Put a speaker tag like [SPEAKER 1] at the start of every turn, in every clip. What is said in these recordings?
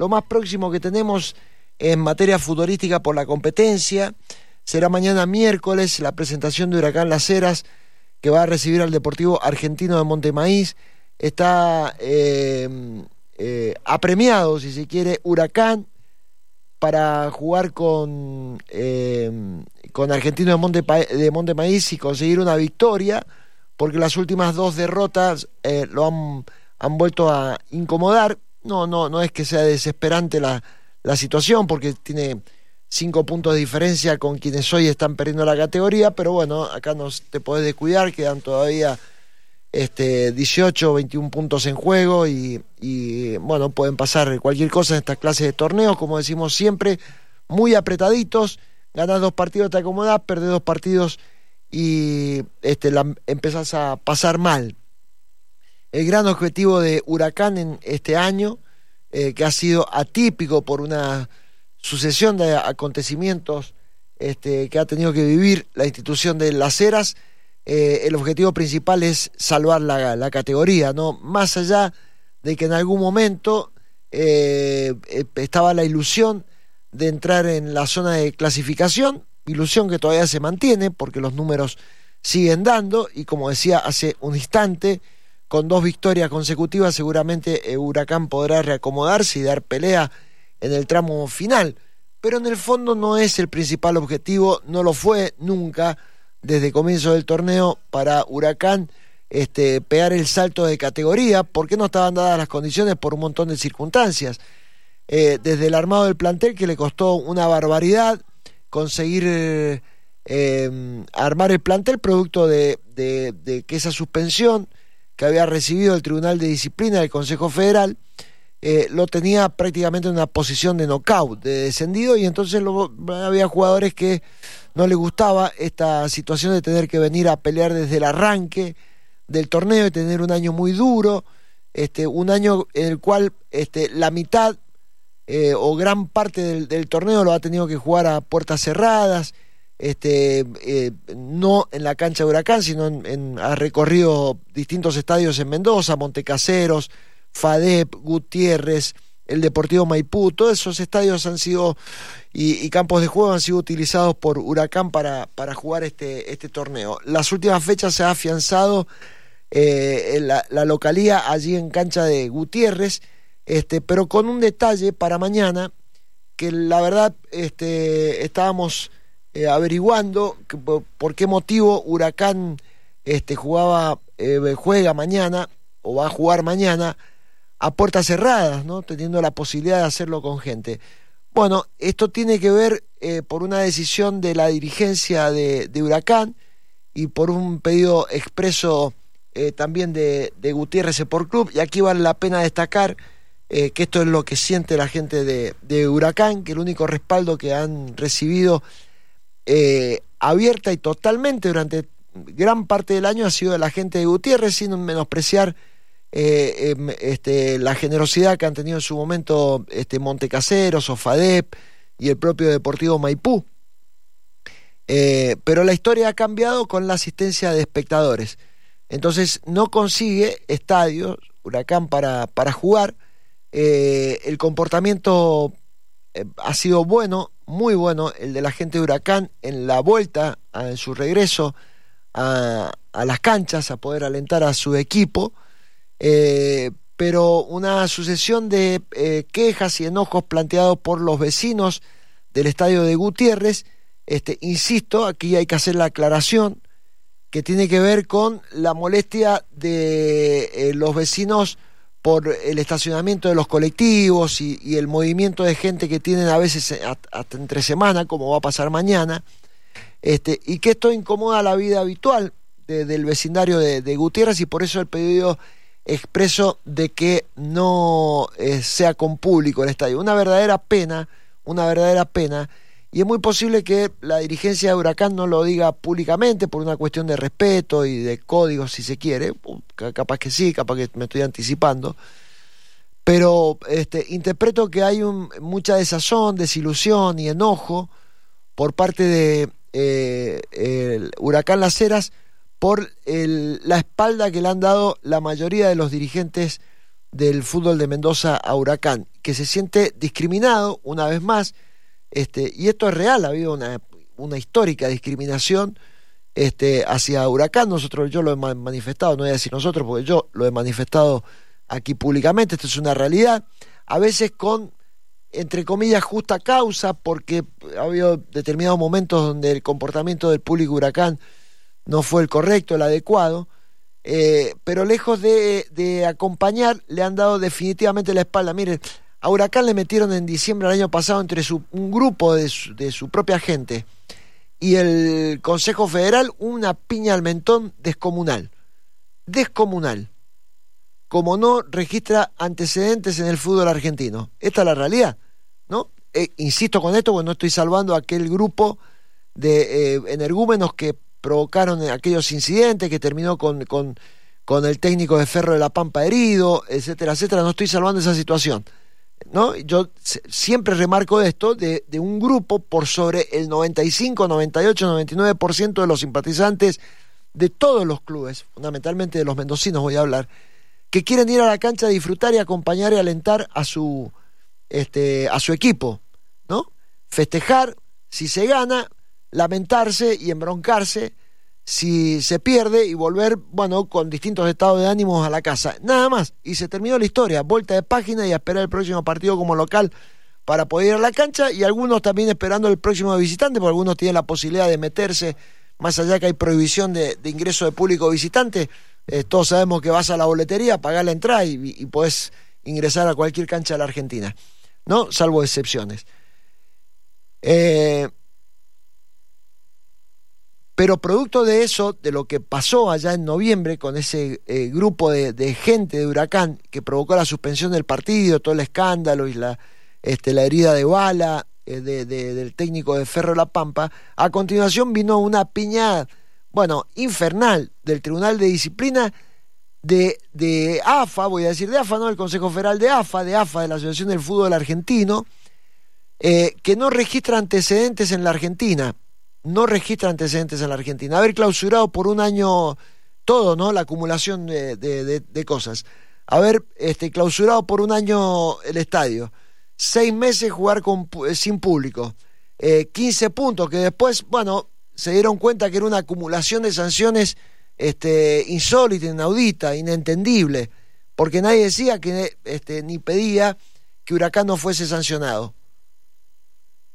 [SPEAKER 1] lo más próximo que tenemos en materia futbolística por la competencia. Será mañana miércoles la presentación de Huracán Las Heras, que va a recibir al Deportivo Argentino de Montemaíz. Está eh, eh, apremiado, si se quiere, Huracán para jugar con, eh, con Argentino de, Monte, de y conseguir una victoria, porque las últimas dos derrotas lo han, han vuelto a incomodar. No, no, no es que sea desesperante la, la situación, porque tiene cinco puntos de diferencia con quienes hoy están perdiendo la categoría, pero bueno, acá no te podés descuidar, quedan todavía este, 18 o 21 puntos en juego y, bueno, pueden pasar cualquier cosa en estas clases de torneos, como decimos siempre, muy apretaditos, ganas dos partidos te acomodás, perdés dos partidos y este, la, empezás a pasar mal. El gran objetivo de Huracán en este año eh, que ha sido atípico por una sucesión de acontecimientos este, que ha tenido que vivir la institución de las Heras, eh, el objetivo principal es salvar la, categoría, ¿no? Más allá de que en algún momento eh, estaba la ilusión de entrar en la zona de clasificación, ilusión que todavía se mantiene porque los números siguen dando y como decía hace un instante, con dos victorias consecutivas, seguramente eh, Huracán podrá reacomodarse y dar pelea en el tramo final. Pero en el fondo no es el principal objetivo, no lo fue nunca desde comienzo del torneo para Huracán este, pegar el salto de categoría, porque no estaban dadas las condiciones por un montón de circunstancias. Eh, desde el armado del plantel, que le costó una barbaridad conseguir eh, armar el plantel, producto de que esa suspensión que había recibido el Tribunal de Disciplina del Consejo Federal, eh, lo tenía prácticamente en una posición de knockout, de descendido, y entonces había jugadores que no les gustaba esta situación de tener que venir a pelear desde el arranque del torneo y tener un año muy duro, este, un año en el cual este, la mitad eh, o gran parte del, del torneo lo ha tenido que jugar a puertas cerradas, este, eh, no en la cancha de Huracán, sino en, ha recorrido distintos estadios en Mendoza, Montecaseros, FADEP, Gutiérrez, el Deportivo Maipú, todos esos estadios han sido y, campos de juego han sido utilizados por Huracán para, para jugar este, este torneo. Las últimas fechas se ha afianzado eh, la, la, localía allí en cancha de Gutiérrez, este, pero con un detalle para mañana, que la verdad este, estábamos eh, averiguando por, qué motivo Huracán este, jugaba, eh, juega mañana o va a jugar mañana a puertas cerradas, ¿no? teniendo la posibilidad de hacerlo con gente. Bueno, esto tiene que ver eh, por una decisión de la dirigencia de, Huracán y por un pedido expreso también de, de Gutiérrez por Club. Y aquí vale la pena destacar que esto es lo que siente la gente de, de Huracán, que el único respaldo que han recibido eh, abierta y totalmente durante gran parte del año ha sido de la gente de Gutiérrez, sin menospreciar eh, em, este, la generosidad que han tenido en su momento este, Montecaseros, Ofadep y el propio Deportivo Maipú. Eh, pero la historia ha cambiado con la asistencia de espectadores. Entonces no consigue estadios, Huracán, para, para jugar. el comportamiento ha sido bueno, muy bueno el de la gente de Huracán en la vuelta, en su regreso a, las canchas, a poder alentar a su equipo, eh, pero una sucesión de eh, quejas y enojos planteados por los vecinos del estadio de Gutiérrez, este, insisto, aquí hay que hacer la aclaración que tiene que ver con la molestia de eh, los vecinos por el estacionamiento de los colectivos y, el movimiento de gente que tienen a veces eh, hasta entre semana, como va a pasar mañana, este, y que esto incomoda la vida habitual del vecindario de, Gutiérrez y por eso el pedido expreso de que no eh, sea con público el estadio. Una verdadera pena, una verdadera pena y es muy posible que la dirigencia de Huracán no lo diga públicamente por una cuestión de respeto y de código, si se quiere. Capaz que sí, capaz que me estoy anticipando. Pero este, interpreto que hay un, mucha desazón, desilusión y enojo por parte de eh, el Huracán Las Heras por la espalda que le han dado la mayoría de los dirigentes del fútbol de Mendoza a Huracán, que se siente discriminado una vez más, este, y esto es real, ha habido una, una histórica discriminación este, hacia Huracán, nosotros yo lo he manifestado, no voy a decir nosotros porque yo lo he manifestado aquí públicamente, esto es una realidad, a veces con, entre comillas, justa causa, porque ha habido determinados momentos donde el comportamiento del público Huracán no fue el correcto, el adecuado, eh, pero lejos de, acompañar, le han dado definitivamente la espalda. Miren, a Huracán le metieron en diciembre del año pasado entre un grupo de su, propia gente y el Consejo Federal una piña al mentón descomunal. Descomunal. Como no registra antecedentes en el fútbol argentino. Esta es la realidad, ¿no? Eh, insisto con esto porque no estoy salvando aquel grupo de eh, energúmenos que provocaron aquellos incidentes que terminó con, con, el técnico de Ferro de la Pampa herido, etcétera, etcétera. No estoy salvando esa situación. ¿No? Yo siempre remarco esto de, de un grupo por sobre el 95, 98, 99% de los simpatizantes de todos los clubes, fundamentalmente de los mendocinos voy a hablar, que quieren ir a la cancha a disfrutar y acompañar y alentar a su, este, a su equipo, ¿no? Festejar si se gana, lamentarse y embroncarse si se pierde y volver, bueno, con distintos estados de ánimos a la casa. Nada más. Y se terminó la historia. Vuelta de página y esperar el próximo partido como local para poder ir a la cancha y algunos también esperando el próximo visitante, porque algunos tienen la posibilidad de meterse, más allá que hay prohibición de, ingreso de público visitante. Eh, todos sabemos que vas a la boletería, pagar la entrada y, y podés ingresar a cualquier cancha de la Argentina, ¿no? Salvo excepciones. Eh, pero producto de eso, de lo que pasó allá en noviembre con ese eh, grupo de, gente de Huracán que provocó la suspensión del partido, todo el escándalo y la, este, la herida de bala eh, del técnico de Ferro La Pampa, a continuación vino una piña, bueno, infernal del Tribunal de Disciplina de, de AFA, voy a decir de AFA, no del Consejo Federal de AFA, de AFA, de la Asociación del Fútbol Argentino, eh, que no registra antecedentes en la Argentina no registra antecedentes en la Argentina. Haber clausurado por un año todo, ¿no? La acumulación de, cosas. Haber este, clausurado por un año el estadio. Seis meses jugar con, eh, sin público. Eh, 15 puntos que después, bueno, se dieron cuenta que era una acumulación de sanciones este, insólita, inaudita, inentendible. Porque nadie decía que, este, ni pedía que Huracán no fuese sancionado.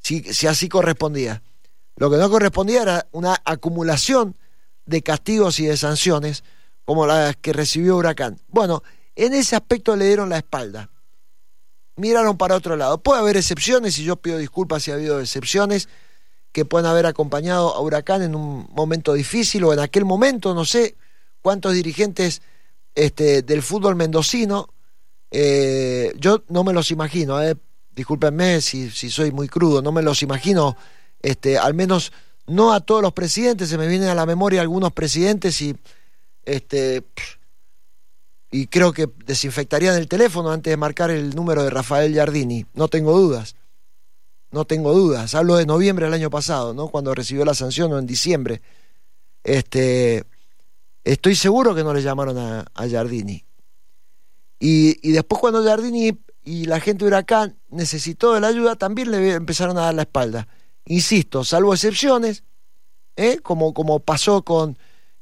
[SPEAKER 1] Si, si así correspondía. Lo que no correspondía era una acumulación de castigos y de sanciones como las que recibió Huracán. Bueno, en ese aspecto le dieron la espalda. Miraron para otro lado. Puede haber excepciones, y yo pido disculpas si ha habido excepciones que pueden haber acompañado a Huracán en un momento difícil o en aquel momento, no sé cuántos dirigentes este, del fútbol mendocino, eh, yo no me los imagino, eh, discúlpenme si, si soy muy crudo, no me los imagino este, al menos no a todos los presidentes, se me vienen a la memoria algunos presidentes y este y creo que desinfectarían el teléfono antes de marcar el número de Rafael Giardini, no tengo dudas. No tengo dudas. Hablo de noviembre del año pasado, ¿no? Cuando recibió la sanción o en diciembre. Este estoy seguro que no le llamaron a, a Giardini. Y, y después cuando Giardini y la gente de Huracán necesitó de la ayuda, también le empezaron a dar la espalda insisto, salvo excepciones, ¿eh? como, como pasó con,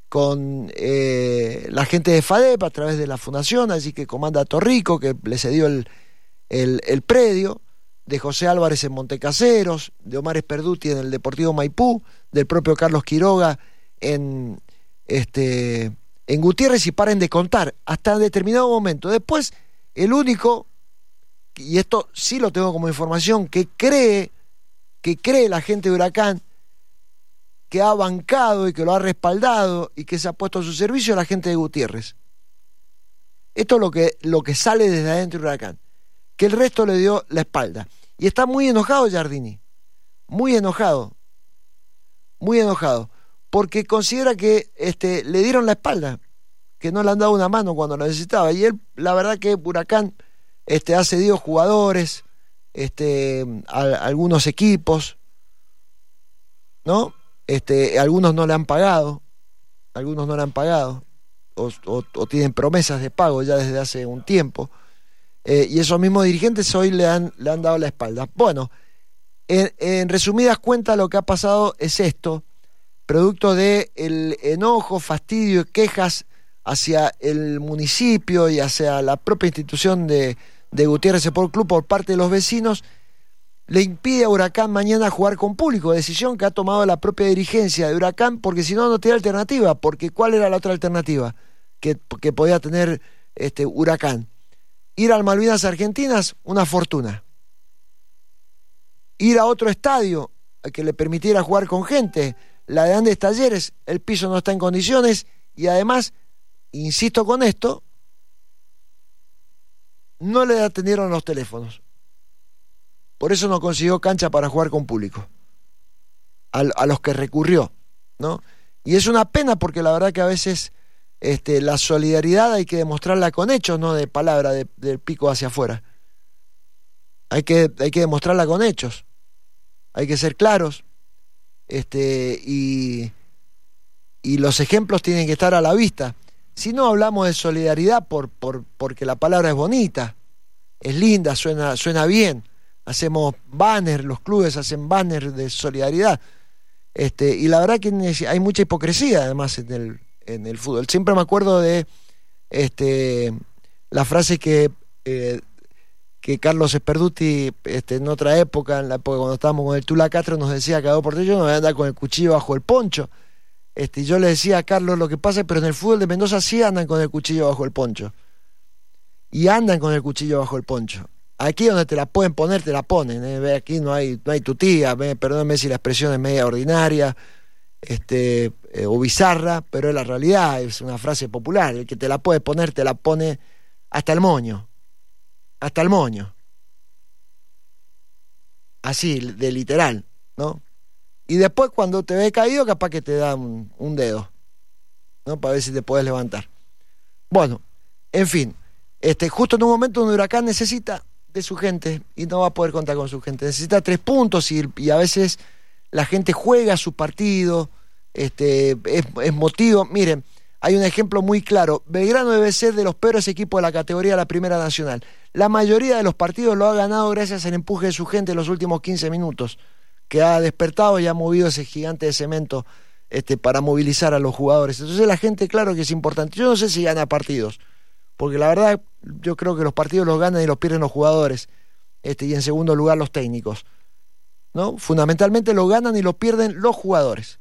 [SPEAKER 1] con eh, la gente de FADEP a través de la fundación, así que comanda Torrico, que le cedió el, el, predio, de José Álvarez en Montecaseros, de Omar Esperduti en el Deportivo Maipú, del propio Carlos Quiroga en, este, en Gutiérrez y paren de contar, hasta determinado momento. Después, el único, y esto sí lo tengo como información, que cree que cree la gente de Huracán, que ha bancado y que lo ha respaldado y que se ha puesto a su servicio la gente de Gutiérrez. Esto es lo que, lo que sale desde adentro de Huracán, que el resto le dio la espalda. Y está muy enojado Giardini, muy enojado, muy enojado, porque considera que este, le dieron la espalda, que no le han dado una mano cuando lo necesitaba. Y él, la verdad que Huracán este, ha cedido jugadores, este, algunos equipos, ¿no? Este, algunos no le han pagado, algunos no le han pagado, o, tienen promesas de pago ya desde hace un tiempo. Eh, y esos mismos dirigentes hoy le han, le han dado la espalda. Bueno, en, resumidas cuentas lo que ha pasado es esto, producto de enojo, fastidio y quejas hacia el municipio y hacia la propia institución de, de Gutiérrez Sport Club por parte de los vecinos, le impide a Huracán mañana jugar con público, decisión que ha tomado la propia dirigencia de Huracán, porque si no, no tiene alternativa, porque ¿cuál era la otra alternativa que, que podía tener este Huracán? Ir al Malvinas Argentinas, una fortuna. Ir a otro estadio que le permitiera jugar con gente, la de Andes Talleres, el piso no está en condiciones y además, insisto con esto, no le atendieron los teléfonos. Por eso no consiguió cancha para jugar con público. A, los que recurrió, ¿no? Y es una pena porque la verdad que a veces este, la solidaridad hay que demostrarla con hechos, no de palabra, del pico hacia afuera. Hay que, hay que demostrarla con hechos. Hay que ser claros. Este, y, y los ejemplos tienen que estar a la vista. Si no hablamos de solidaridad por, por, porque la palabra es bonita, es linda, suena, suena bien. Hacemos banners, los clubes hacen banners de solidaridad. Este, y la verdad que hay mucha hipocresía además en el, en el fútbol. Siempre me acuerdo de este, la frase que, eh, que Carlos Esperduti este, en otra época, en la época cuando estábamos con el Tula Castro, nos decía que por yo no voy a andar con el cuchillo bajo el poncho. Este, yo le decía a Carlos lo que pasa, pero en el fútbol de Mendoza sí andan con el cuchillo bajo el poncho. Y andan con el cuchillo bajo el poncho. Aquí donde te la pueden poner, te la ponen. ¿eh? Aquí no hay, no hay tutía, perdónenme si la expresión es media ordinaria este, eh, o bizarra, pero es la realidad, es una frase popular. El que te la puede poner, te la pone hasta el moño. Hasta el moño. Así, de literal, ¿no? Y después cuando te ve caído, capaz que te da un, dedo, ¿no? Para ver si te puedes levantar. Bueno, en fin, este, justo en un momento donde Huracán necesita de su gente y no va a poder contar con su gente. Necesita tres puntos y, y a veces la gente juega su partido, este, es, es, motivo. Miren, hay un ejemplo muy claro. Belgrano debe ser de los peores equipos de la categoría de la Primera Nacional. La mayoría de los partidos lo ha ganado gracias al empuje de su gente en los últimos 15 minutos que ha despertado y ha movido ese gigante de cemento este, para movilizar a los jugadores. Entonces la gente, claro que es importante. Yo no sé si gana partidos, porque la verdad yo creo que los partidos los ganan y los pierden los jugadores, este, y en segundo lugar los técnicos. ¿no? Fundamentalmente lo ganan y lo pierden los jugadores.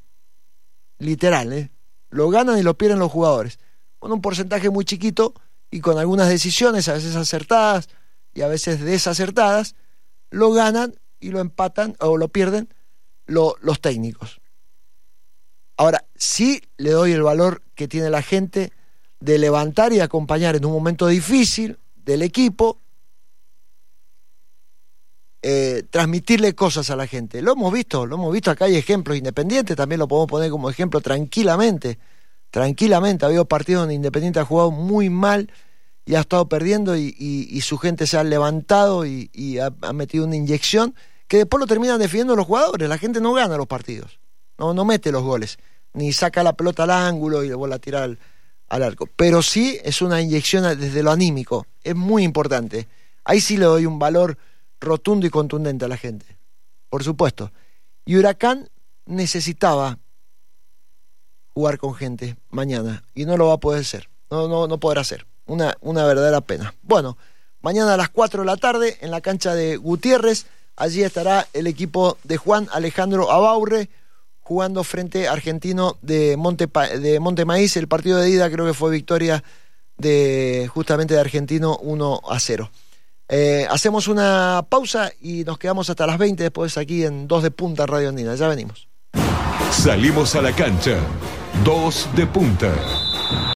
[SPEAKER 1] Literal, ¿eh? Lo ganan y lo pierden los jugadores. Con un porcentaje muy chiquito y con algunas decisiones, a veces acertadas y a veces desacertadas, lo ganan y lo empatan o lo pierden los técnicos. Ahora, sí le doy el valor que tiene la gente de levantar y acompañar en un momento difícil del equipo, eh, transmitirle cosas a la gente. Lo hemos visto, lo hemos visto, acá hay ejemplos independientes, también lo podemos poner como ejemplo tranquilamente, tranquilamente. Ha habido partidos donde Independiente ha jugado muy mal y ha estado perdiendo y, su gente se ha levantado y, ha, metido una inyección que después lo terminan defendiendo los jugadores. La gente no gana los partidos, no, no mete los goles, ni saca la pelota al ángulo y le vuelve a tirar al, al arco. Pero sí es una inyección desde lo anímico, es muy importante. Ahí sí le doy un valor rotundo y contundente a la gente, por supuesto. Y Huracán necesitaba jugar con gente mañana y no lo va a poder ser, no, no, no podrá ser. Una, una verdadera pena. Bueno, mañana a las 4 de la tarde en la cancha de Gutiérrez. Allí estará el equipo de Juan Alejandro Abaurre jugando frente Argentino de Monte, de. El partido de ida creo que fue victoria de justamente de Argentino 1 a 0. Eh, hacemos una pausa y nos quedamos hasta las 20 después aquí en 2 de punta Radio Andina. Ya venimos.
[SPEAKER 2] Salimos a la cancha. 2 de punta.